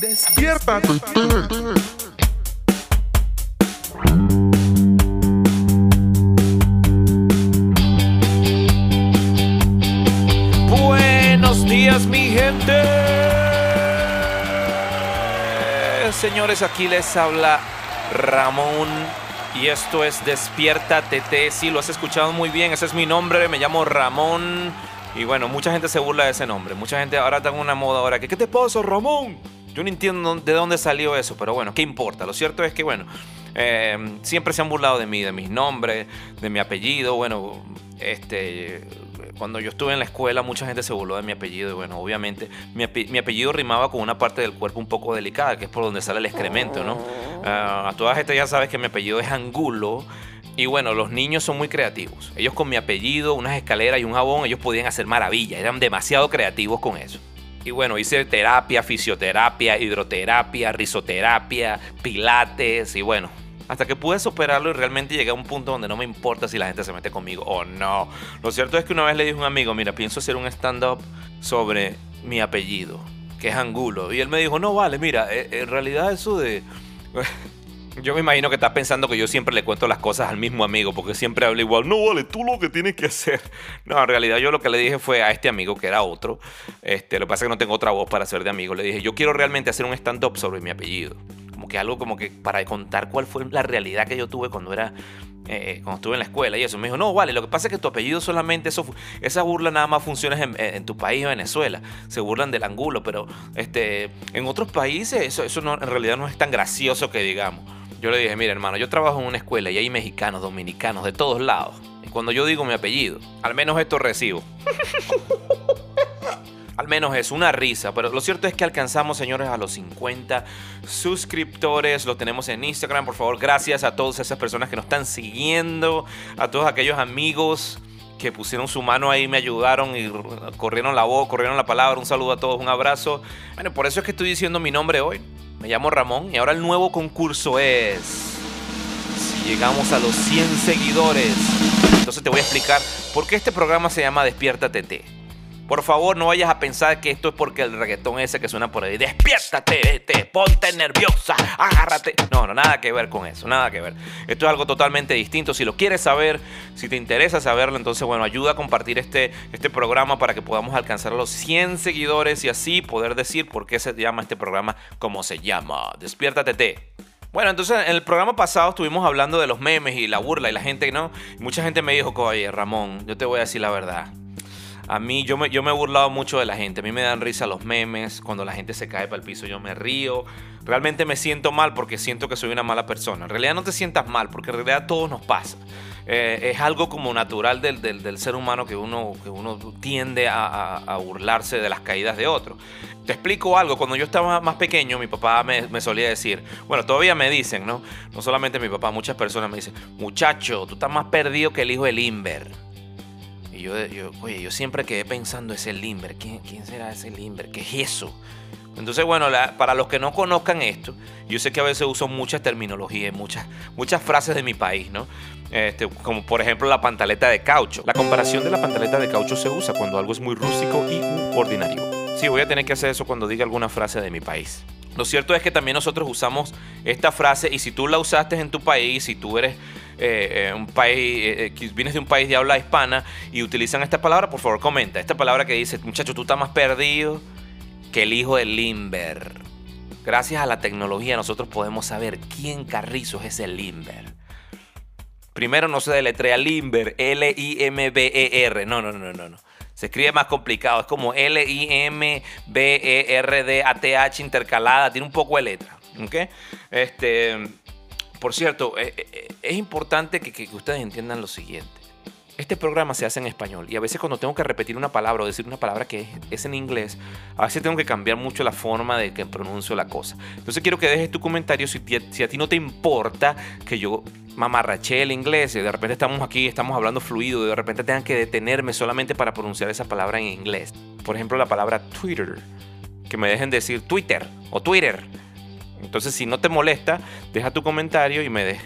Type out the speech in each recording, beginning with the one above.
Despiértate. Buenos días, mi gente. Señores, aquí les habla Ramón y esto es Despierta TT. Sí, lo has escuchado muy bien, ese es mi nombre, me llamo Ramón. Y bueno, mucha gente se burla de ese nombre. Mucha gente ahora está en una moda ahora ¿qué te pasa, Ramón? Yo no entiendo de dónde salió eso, pero bueno, ¿qué importa? Lo cierto es que, bueno, eh, siempre se han burlado de mí, de mis nombres, de mi apellido. Bueno, este, cuando yo estuve en la escuela, mucha gente se burló de mi apellido. Y bueno, obviamente, mi, apellido rimaba con una parte del cuerpo un poco delicada, que es por donde sale el excremento, ¿no? Ah, a toda gente ya sabes que mi apellido es Angulo. Y bueno, los niños son muy creativos. Ellos con mi apellido, unas escaleras y un jabón, ellos podían hacer maravillas. Eran demasiado creativos con eso. Y bueno, hice terapia, fisioterapia, hidroterapia, risoterapia, pilates y bueno, hasta que pude superarlo y realmente llegué a un punto donde no me importa si la gente se mete conmigo o no. Lo cierto es que una vez le dije a un amigo, mira, pienso hacer un stand-up sobre mi apellido, que es Angulo. Y él me dijo, no, vale, mira, eh, en realidad eso de... Yo me imagino que estás pensando que yo siempre le cuento las cosas al mismo amigo, porque siempre habla igual. No, vale, tú lo que tienes que hacer. No, en realidad yo lo que le dije fue a este amigo, que era otro. Este, lo que pasa es que no tengo otra voz para ser de amigo. Le dije, yo quiero realmente hacer un stand-up sobre mi apellido. Como que algo como que para contar cuál fue la realidad que yo tuve cuando era eh, cuando estuve en la escuela y eso. Me dijo, no, vale, lo que pasa es que tu apellido solamente, esa burla nada más funciona en, tu país, Venezuela. Se burlan del angulo, pero este, en otros países eso, eso no, en realidad no es tan gracioso que digamos. Yo le dije, mira hermano, yo trabajo en una escuela y hay mexicanos, dominicanos, de todos lados. Y cuando yo digo mi apellido, al menos esto recibo. Al menos es una risa, pero lo cierto es que alcanzamos, señores, a los 50 suscriptores. Lo tenemos en Instagram, por favor. Gracias a todas esas personas que nos están siguiendo, a todos aquellos amigos que pusieron su mano ahí, me ayudaron y corrieron la voz, corrieron la palabra. Un saludo a todos, un abrazo. Bueno, por eso es que estoy diciendo mi nombre hoy. Me llamo Ramón y ahora el nuevo concurso es... Si llegamos a los 100 seguidores, entonces te voy a explicar por qué este programa se llama Despierta TT. Por favor, no vayas a pensar que esto es porque el reggaetón ese que suena por ahí. Despiértate, te, ponte nerviosa, agárrate. No, no, nada que ver con eso, nada que ver. Esto es algo totalmente distinto. Si lo quieres saber, si te interesa saberlo, entonces, bueno, ayuda a compartir este, este programa para que podamos alcanzar los 100 seguidores y así poder decir por qué se llama este programa como se llama. Despiértate, te. Bueno, entonces en el programa pasado estuvimos hablando de los memes y la burla y la gente, ¿no? mucha gente me dijo, oye, Ramón, yo te voy a decir la verdad. A mí, yo me, yo me he burlado mucho de la gente. A mí me dan risa los memes. Cuando la gente se cae para el piso, yo me río. Realmente me siento mal porque siento que soy una mala persona. En realidad no te sientas mal, porque en realidad todo nos pasa. Eh, es algo como natural del, del, ser humano que uno, que uno tiende a, a, burlarse de las caídas de otros. Te explico algo. Cuando yo estaba más pequeño, mi papá me, me, solía decir, bueno, todavía me dicen, ¿no? No solamente mi papá, muchas personas me dicen, muchacho, tú estás más perdido que el hijo de Limber. Y yo, oye, yo siempre quedé pensando, ese Limber, ¿quién, ¿quién será ese Limber? ¿Qué es eso? Entonces, bueno, para los que no conozcan esto, yo sé que a veces uso muchas terminologías, muchas, muchas frases de mi país, ¿no? Este, como por ejemplo la pantaleta de caucho. La comparación de la pantaleta de caucho se usa cuando algo es muy rústico y ordinario. Sí, voy a tener que hacer eso cuando diga alguna frase de mi país. Lo cierto es que también nosotros usamos esta frase y si tú la usaste en tu país, si tú eres eh, eh, un país, eh, vienes de un país de habla hispana y utilizan esta palabra, por favor comenta. Esta palabra que dice, muchacho, tú estás más perdido que el hijo de Limber. Gracias a la tecnología nosotros podemos saber quién carrizo es ese Limber. Primero no se deletrea Limber, L-I-M-B-E-R. No, no, no, no, no. Se escribe más complicado. Es como L-I-M-B-E-R-D-A-T-H intercalada. Tiene un poco de letra. ¿Ok? Este, por cierto, eh, eh, es importante que, ustedes entiendan lo siguiente. Este programa se hace en español y a veces cuando tengo que repetir una palabra o decir una palabra que es, en inglés, a veces tengo que cambiar mucho la forma de que pronuncio la cosa. Entonces quiero que dejes tu comentario si, si a ti no te importa que yo mamarraché el inglés y de repente estamos aquí, estamos hablando fluido y de repente tengan que detenerme solamente para pronunciar esa palabra en inglés. Por ejemplo, la palabra Twitter. Que me dejen decir Twitter o Twitter. Entonces, si no te molesta, deja tu comentario y me des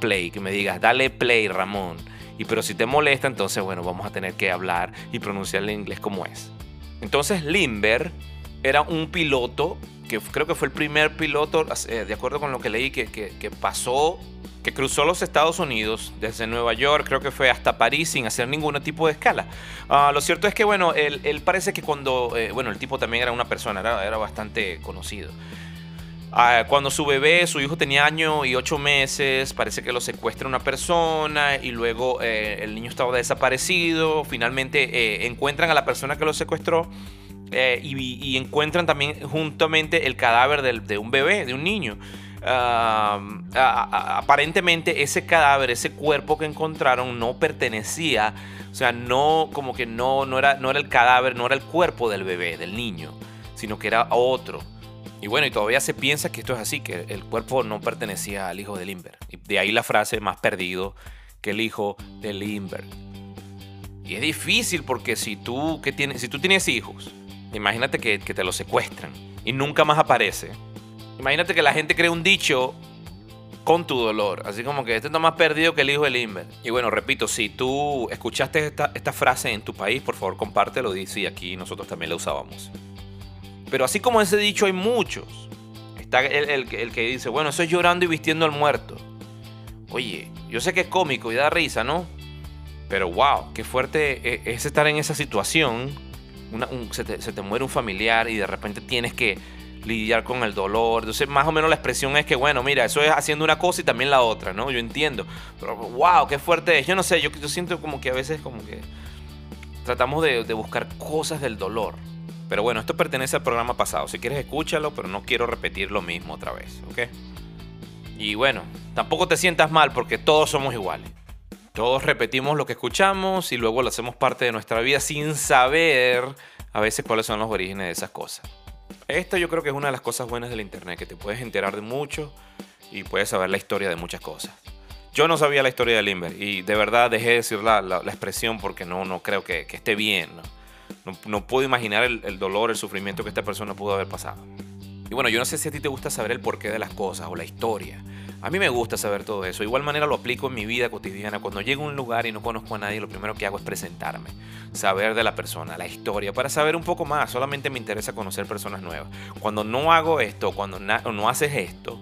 play, que me digas, dale play, Ramón. Y pero si te molesta, entonces, bueno, vamos a tener que hablar y pronunciar el inglés como es. Entonces, limber era un piloto, que creo que fue el primer piloto, eh, de acuerdo con lo que leí, que, que, pasó, que cruzó los Estados Unidos desde Nueva York, creo que fue hasta París sin hacer ningún tipo de escala. Ah, lo cierto es que, bueno, él, parece que cuando, eh, bueno, el tipo también era una persona, era, era bastante conocido. Ah, cuando su bebé, su hijo tenía año y ocho meses, parece que lo secuestra una persona y luego eh, el niño estaba desaparecido. Finalmente eh, encuentran a la persona que lo secuestró eh, y, encuentran también juntamente el cadáver de, un bebé, de un niño. aparentemente ese cadáver, ese cuerpo que encontraron no pertenecía, o sea, no como que no, no, era, no era el cadáver, no era el cuerpo del bebé, del niño, sino que era otro. Y bueno, y todavía se piensa que esto es así, que el cuerpo no pertenecía al hijo de Lindbergh. Y de ahí la frase más perdido que el hijo de Lindbergh. Y es difícil porque si tú, que tienes, si tú tienes hijos, imagínate que, te los secuestran y nunca más aparece. Imagínate que la gente cree un dicho con tu dolor. Así como que este está más perdido que el hijo de Lindbergh. Y bueno, repito, si tú escuchaste esta, esta frase en tu país, por favor compártelo. Dice y aquí nosotros también la usábamos. Pero así como ese dicho hay muchos. Está el, que dice, bueno, eso es llorando y vistiendo al muerto. Oye, yo sé que es cómico y da risa, ¿no? Pero wow, qué fuerte e, es estar en esa situación. se, te, muere un familiar y de repente tienes que lidiar con el dolor. Entonces, más o menos la expresión es que, bueno, mira, eso es haciendo una cosa y también la otra, ¿no? Yo entiendo. Pero wow, qué fuerte es. Yo no sé, yo, yo siento como que a veces como que tratamos de buscar cosas del dolor. Pero bueno, esto pertenece al programa pasado. Si quieres, escúchalo, pero no quiero repetir lo mismo otra vez, ¿ok? Y bueno, tampoco te sientas mal porque todos somos iguales. Todos repetimos lo que escuchamos y luego lo hacemos parte de nuestra vida sin saber a veces cuáles son los orígenes de esas cosas. Esto yo creo que es una de las cosas buenas del Internet, que te puedes enterar de mucho y puedes saber la historia de muchas cosas. Yo no sabía la historia de Limber y de verdad dejé de decir la, expresión porque no, no creo que, que esté bien. ¿no? No, puedo imaginar el, dolor, el sufrimiento que esta persona pudo haber pasado. Y bueno, yo no sé si a ti te gusta saber el porqué de las cosas o la historia. A mí me gusta saber todo eso. De igual manera lo aplico en mi vida cotidiana. Cuando llego a un lugar y no conozco a nadie, lo primero que hago es presentarme, saber de la persona, la historia, para saber un poco más. Solamente me interesa conocer personas nuevas. Cuando no hago esto, cuando no haces esto,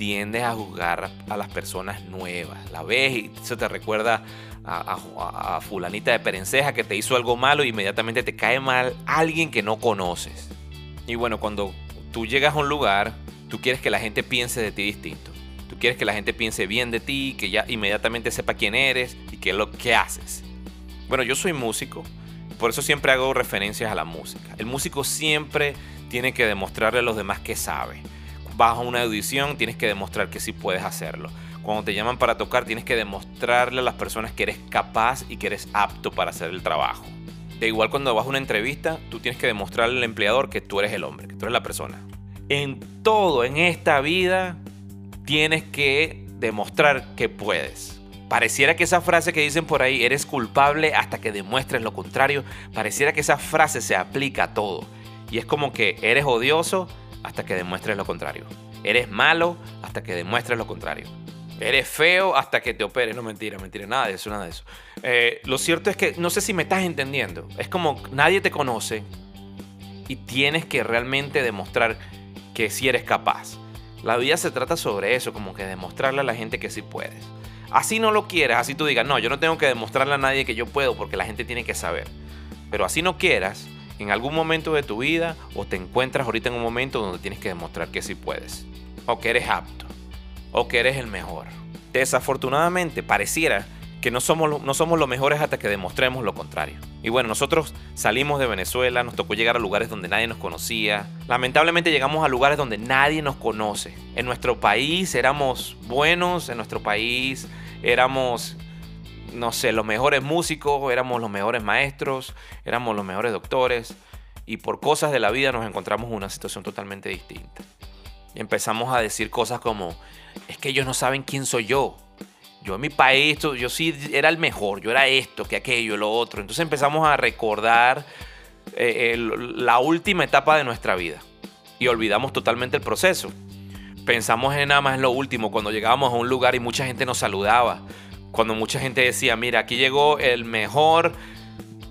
tiendes a juzgar a las personas nuevas. La ves y eso te recuerda a, fulanita de perenceja que te hizo algo malo y inmediatamente te cae mal alguien que no conoces. Y bueno, cuando tú llegas a un lugar, tú quieres que la gente piense de ti distinto. Tú quieres que la gente piense bien de ti, que ya inmediatamente sepa quién eres y qué es lo que haces. Bueno, yo soy músico, por eso siempre hago referencias a la música. El músico siempre tiene que demostrarle a los demás que sabe. Bajo una audición tienes que demostrar que sí puedes hacerlo. Cuando te llaman para tocar, tienes que demostrarle a las personas que eres capaz y que eres apto para hacer el trabajo. De igual cuando vas a una entrevista, tú tienes que demostrarle al empleador que tú eres el hombre, que tú eres la persona. En todo, en esta vida, tienes que demostrar que puedes. Pareciera que esa frase que dicen por ahí, eres culpable hasta que demuestres lo contrario, pareciera que esa frase se aplica a todo. Y es como que eres odioso hasta que demuestres lo contrario. Eres malo hasta que demuestres lo contrario. Eres feo hasta que te operes. No, mentira, mentira, nada de eso, nada de eso. Eh, lo cierto es que no sé si me estás entendiendo. Es como nadie te conoce y tienes que realmente demostrar que sí eres capaz. La vida se trata sobre eso, como que demostrarle a la gente que sí puedes. Así no lo quieras, así tú digas, no, yo no tengo que demostrarle a nadie que yo puedo porque la gente tiene que saber. Pero así no quieras, en algún momento de tu vida o te encuentras ahorita en un momento donde tienes que demostrar que sí puedes o que eres apto o que eres el mejor. Desafortunadamente, pareciera que no somos, no somos los mejores hasta que demostremos lo contrario. Y bueno, nosotros salimos de Venezuela, nos tocó llegar a lugares donde nadie nos conocía. Lamentablemente llegamos a lugares donde nadie nos conoce. En nuestro país éramos buenos, en nuestro país éramos, no sé, los mejores músicos, éramos los mejores maestros, éramos los mejores doctores. Y por cosas de la vida nos encontramos en una situación totalmente distinta. Empezamos a decir cosas como, es que ellos no saben quién soy yo. Yo en mi país, yo sí era el mejor, yo era esto, que aquello, lo otro. Entonces empezamos a recordar eh, la última etapa de nuestra vida y olvidamos totalmente el proceso. Pensamos en nada más en lo último, cuando llegábamos a un lugar y mucha gente nos saludaba, cuando mucha gente decía, mira, aquí llegó el mejor,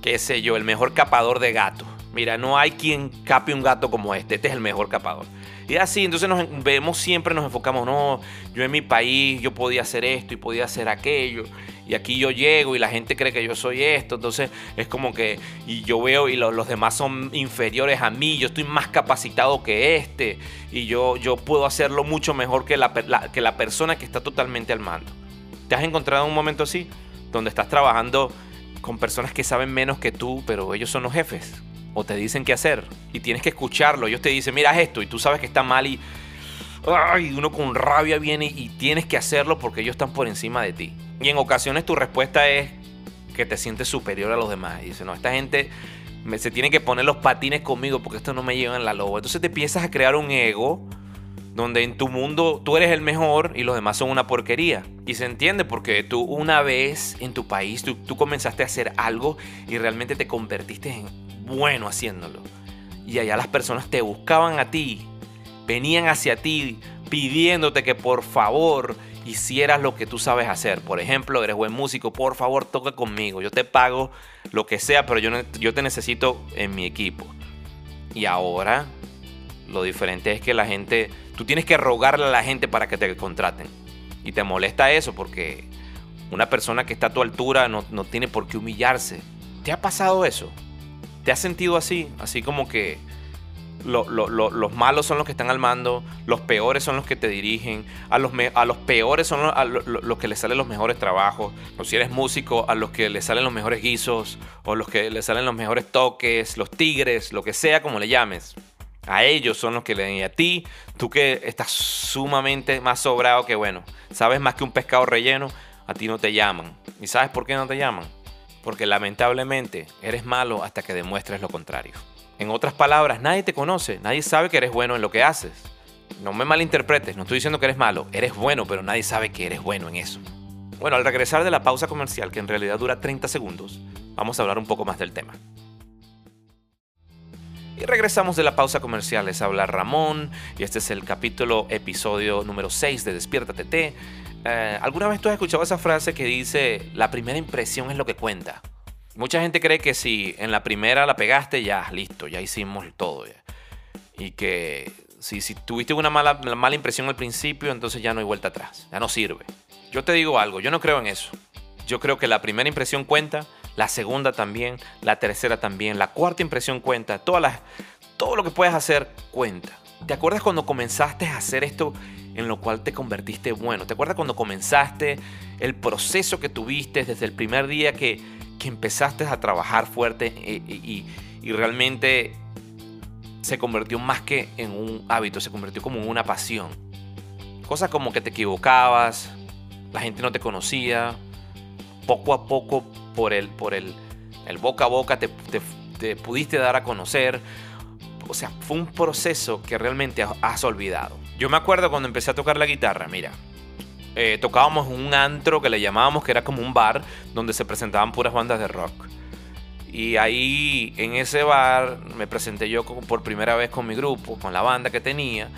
qué sé yo, el mejor capador de gato. Mira, no hay quien cape un gato como este. Este es el mejor capador. Y así, entonces nos vemos siempre, nos enfocamos, no, yo en mi país, yo podía hacer esto y podía hacer aquello. Y aquí yo llego y la gente cree que yo soy esto. Entonces es como que, y yo veo y los demás son inferiores a mí, yo estoy más capacitado que este. Y yo, yo puedo hacerlo mucho mejor que la, que la persona que está totalmente al mando. ¿Te has encontrado en un momento así? Donde estás trabajando con personas que saben menos que tú, pero ellos son los jefes o te dicen qué hacer y tienes que escucharlo. Ellos te dicen, mira esto y tú sabes que está mal y ay, uno con rabia viene y tienes que hacerlo porque ellos están por encima de ti. Y en ocasiones tu respuesta es que te sientes superior a los demás. Y dices, no, esta gente me, se tiene que poner los patines conmigo porque esto no me lleva en la loba. Entonces te empiezas a crear un ego donde en tu mundo tú eres el mejor y los demás son una porquería. Y se entiende porque tú una vez en tu país, tú, tú comenzaste a hacer algo y realmente te convertiste en bueno haciéndolo. Y allá las personas te buscaban a ti, venían hacia ti pidiéndote que por favor hicieras lo que tú sabes hacer. Por ejemplo, eres buen músico, por favor toca conmigo. Yo te pago lo que sea, pero yo, yo te necesito en mi equipo. Y ahora lo diferente es que la gente, tú tienes que rogarle a la gente para que te contraten. Y te molesta eso porque una persona que está a tu altura no, no tiene por qué humillarse. ¿Te ha pasado eso? ¿Te has sentido así? Así como que los malos son los que están al mando, los peores son los que te dirigen, a los, a los peores son los, que les salen los mejores trabajos, o si eres músico, a los que les salen los mejores guisos, o los que les salen los mejores toques, los tigres, lo que sea como le llames. A ellos son los que le den. a ti, tú que estás sumamente más sobrado que bueno, sabes más que un pescado relleno, a ti no te llaman. ¿Y sabes por qué no te llaman? porque lamentablemente eres malo hasta que demuestres lo contrario. En otras palabras, nadie te conoce, nadie sabe que eres bueno en lo que haces. No me malinterpretes, no estoy diciendo que eres malo, eres bueno, pero nadie sabe que eres bueno en eso. Bueno, al regresar de la pausa comercial, que en realidad dura 30 segundos, vamos a hablar un poco más del tema. Y regresamos de la pausa comercial, les habla Ramón y este es el capítulo, episodio número 6 de Despierta TT. Eh, ¿Alguna vez tú has escuchado esa frase que dice, la primera impresión es lo que cuenta? Mucha gente cree que si en la primera la pegaste, ya, listo, ya hicimos todo. Y que si, si tuviste una mala, mala impresión al principio, entonces ya no hay vuelta atrás, ya no sirve. Yo te digo algo, yo no creo en eso. Yo creo que la primera impresión cuenta, la segunda también, la tercera también, la cuarta impresión cuenta, todas las, todo lo que puedes hacer cuenta. ¿Te acuerdas cuando comenzaste a hacer esto en lo cual te convertiste bueno. ¿Te acuerdas cuando comenzaste el proceso que tuviste desde el primer día que, que empezaste a trabajar fuerte eh, y, y, realmente se convirtió más que en un hábito, se convirtió como en una pasión? Cosas como que te equivocabas, la gente no te conocía, poco a poco por el, por el, el boca a boca te, te, te pudiste dar a conocer. O sea, fue un proceso que realmente has olvidado. Yo me acuerdo cuando empecé a tocar la guitarra, mira. Eh, tocábamos un antro que le llamábamos, que era como un bar, donde se presentaban puras bandas de rock. Y ahí, en ese bar, me presenté yo por primera vez con mi grupo, con la banda que tenía.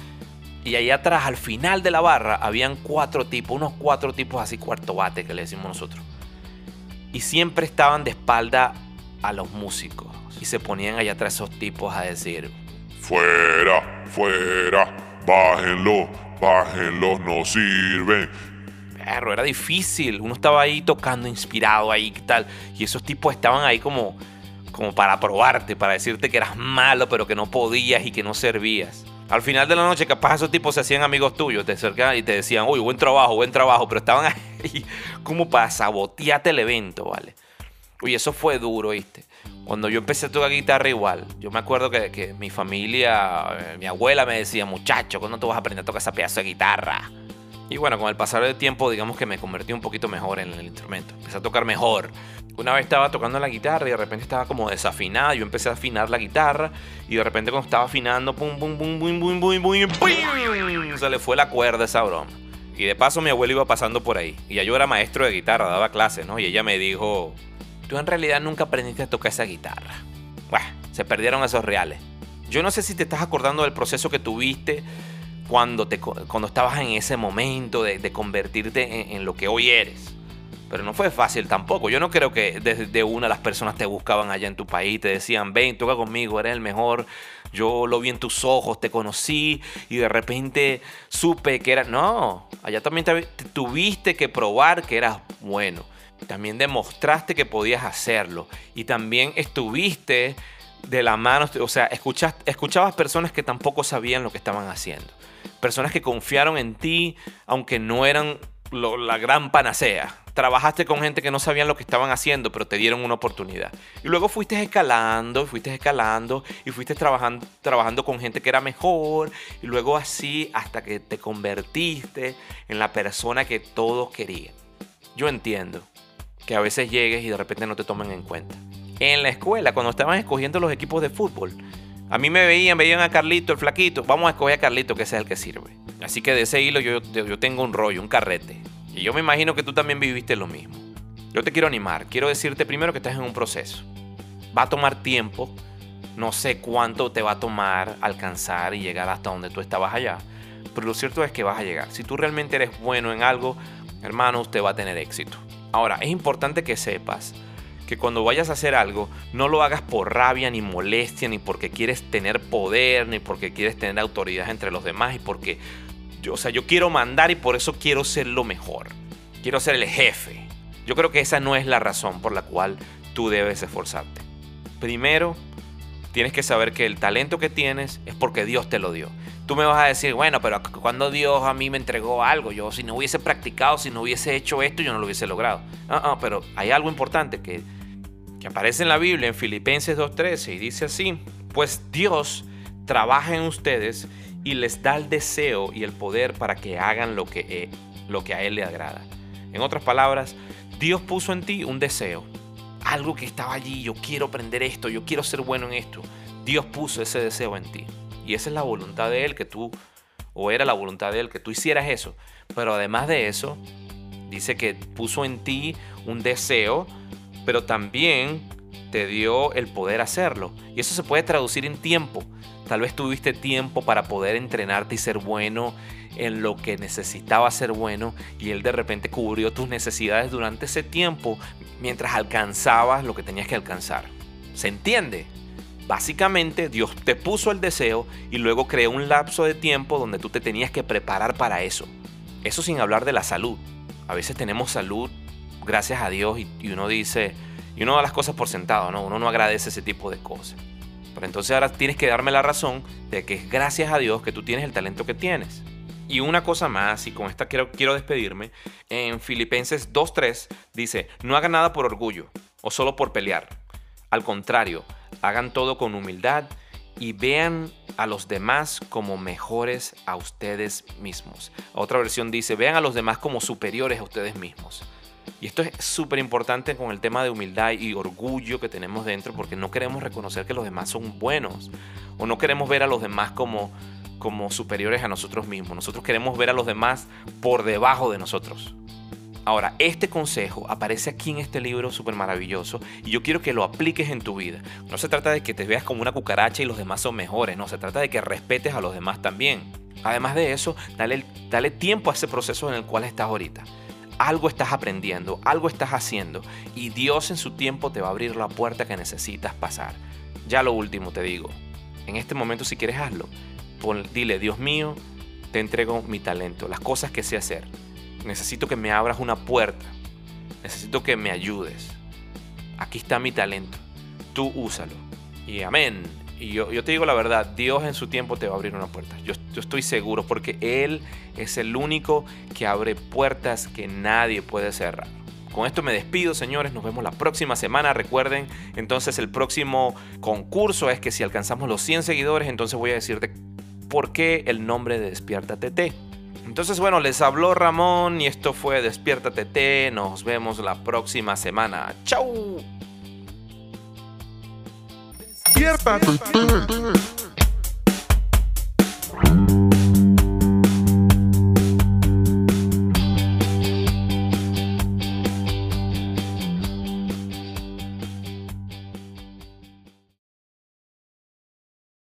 Y ahí atrás, al final de la barra, habían cuatro tipos, unos cuatro tipos así cuarto bate que le decimos nosotros. Y siempre estaban de espalda a los músicos. Y se ponían allá atrás esos tipos a decir... Fuera, fuera, Bájenlo, bájenlo, no sirven. Perro, era difícil. Uno estaba ahí tocando, inspirado ahí y tal. Y esos tipos estaban ahí como, como para probarte, para decirte que eras malo, pero que no podías y que no servías. Al final de la noche, capaz esos tipos se hacían amigos tuyos, te acercaban y te decían, uy, buen trabajo, buen trabajo, pero estaban ahí como para sabotearte el evento, ¿vale? Uy, eso fue duro, ¿viste? Cuando yo empecé a tocar guitarra igual, yo me acuerdo que, mi familia, eh, mi abuela me decía, muchacho, ¿cuándo tú vas a aprender a tocar esa pedazo de guitarra? Y bueno, con el pasar del tiempo, digamos que me convertí un poquito mejor en el instrumento. Empecé a tocar mejor. Una vez estaba tocando la guitarra y de repente estaba como desafinada. Yo empecé a afinar la guitarra y de repente cuando estaba afinando, pum, pum, pum, pum, pum, pum, pum, pum, se le fue la cuerda esa broma. Y de paso mi abuela iba pasando por ahí. Y ya yo era maestro de guitarra, daba clases, ¿no? Y ella me dijo, tú en realidad nunca aprendiste a tocar esa guitarra. Se perdieron esos reales. Yo no sé si te estás acordando del proceso que tuviste cuando, te, cuando estabas en ese momento de, convertirte en, lo que hoy eres. Pero no fue fácil tampoco. Yo no creo que desde una las personas te buscaban allá en tu país, te decían, ven, toca conmigo, eres el mejor. Yo lo vi en tus ojos, te conocí y de repente supe que era... No, allá también tuviste que probar que eras bueno. También demostraste que podías hacerlo. Y también estuviste de la mano, o sea, escuchas, escuchabas personas que tampoco sabían lo que estaban haciendo. Personas que confiaron en ti, aunque no eran la gran panacea. Trabajaste con gente que no sabían lo que estaban haciendo, pero te dieron una oportunidad. Y luego fuiste escalando, fuiste escalando y fuiste trabajando, trabajando con gente que era mejor. Y luego así hasta que te convertiste en la persona que todos querían. Yo entiendo que a veces llegues y de repente no te tomen en cuenta en la escuela, cuando estaban escogiendo los equipos de fútbol. A mí me veían, veían a Carlito, el flaquito. Vamos a escoger a Carlito, que ese es el que sirve. Así que de ese hilo yo, yo tengo un rollo, un carrete. Y yo me imagino que tú también viviste lo mismo. Yo te quiero animar. Quiero decirte primero que estás en un proceso. Va a tomar tiempo. No sé cuánto te va a tomar alcanzar y llegar hasta donde tú estabas allá. Pero lo cierto es que vas a llegar. Si tú realmente eres bueno en algo, hermano, usted va a tener éxito. Ahora, es importante que sepas que cuando vayas a hacer algo, no lo hagas por rabia, ni molestia, ni porque quieres tener poder, ni porque quieres tener autoridad entre los demás, y porque, yo, o sea, yo quiero mandar y por eso quiero ser lo mejor. Quiero ser el jefe. Yo creo que esa no es la razón por la cual tú debes esforzarte. Primero, tienes que saber que el talento que tienes es porque Dios te lo dio. Tú me vas a decir, bueno, pero cuando Dios a mí me entregó algo, yo si no hubiese practicado, si no hubiese hecho esto, yo no lo hubiese logrado. Ah, ah, pero hay algo importante que que aparece en la Biblia en Filipenses 2.13 y dice así, pues Dios trabaja en ustedes y les da el deseo y el poder para que hagan lo que, eh, lo que a Él le agrada. En otras palabras, Dios puso en ti un deseo, algo que estaba allí, yo quiero aprender esto, yo quiero ser bueno en esto. Dios puso ese deseo en ti. Y esa es la voluntad de Él que tú, o era la voluntad de Él que tú hicieras eso. Pero además de eso, dice que puso en ti un deseo pero también te dio el poder hacerlo. Y eso se puede traducir en tiempo. Tal vez tuviste tiempo para poder entrenarte y ser bueno en lo que necesitaba ser bueno y Él de repente cubrió tus necesidades durante ese tiempo mientras alcanzabas lo que tenías que alcanzar. ¿Se entiende? Básicamente Dios te puso el deseo y luego creó un lapso de tiempo donde tú te tenías que preparar para eso. Eso sin hablar de la salud. A veces tenemos salud gracias a Dios y, uno dice, y uno da las cosas por sentado, ¿no? Uno no agradece ese tipo de cosas. Pero entonces ahora tienes que darme la razón de que es gracias a Dios que tú tienes el talento que tienes. Y una cosa más, y con esta quiero, quiero despedirme, en Filipenses 2.3 dice, no hagan nada por orgullo o solo por pelear. Al contrario, hagan todo con humildad y vean a los demás como mejores a ustedes mismos. Otra versión dice, vean a los demás como superiores a ustedes mismos. Y esto es súper importante con el tema de humildad y orgullo que tenemos dentro porque no queremos reconocer que los demás son buenos o no queremos ver a los demás como, como superiores a nosotros mismos. Nosotros queremos ver a los demás por debajo de nosotros. Ahora, este consejo aparece aquí en este libro súper maravilloso y yo quiero que lo apliques en tu vida. No se trata de que te veas como una cucaracha y los demás son mejores, no, se trata de que respetes a los demás también. Además de eso, dale, dale tiempo a ese proceso en el cual estás ahorita algo estás aprendiendo, algo estás haciendo y Dios en su tiempo te va a abrir la puerta que necesitas pasar. Ya lo último te digo, en este momento si quieres hazlo, dile, Dios mío, te entrego mi talento, las cosas que sé hacer. Necesito que me abras una puerta, necesito que me ayudes. Aquí está mi talento, tú úsalo. Y amén. Y yo, te digo la verdad, Dios en su tiempo te va a abrir una puerta. Yo, estoy seguro porque Él es el único que abre puertas que nadie puede cerrar. Con esto me despido, señores. Nos vemos la próxima semana. Recuerden, entonces el próximo concurso es que si alcanzamos los 100 seguidores, entonces voy a decirte por qué el nombre de Despierta TT. Entonces, bueno, les habló Ramón y esto fue Despierta TT. Nos vemos la próxima semana. ¡Chao! Despiértate.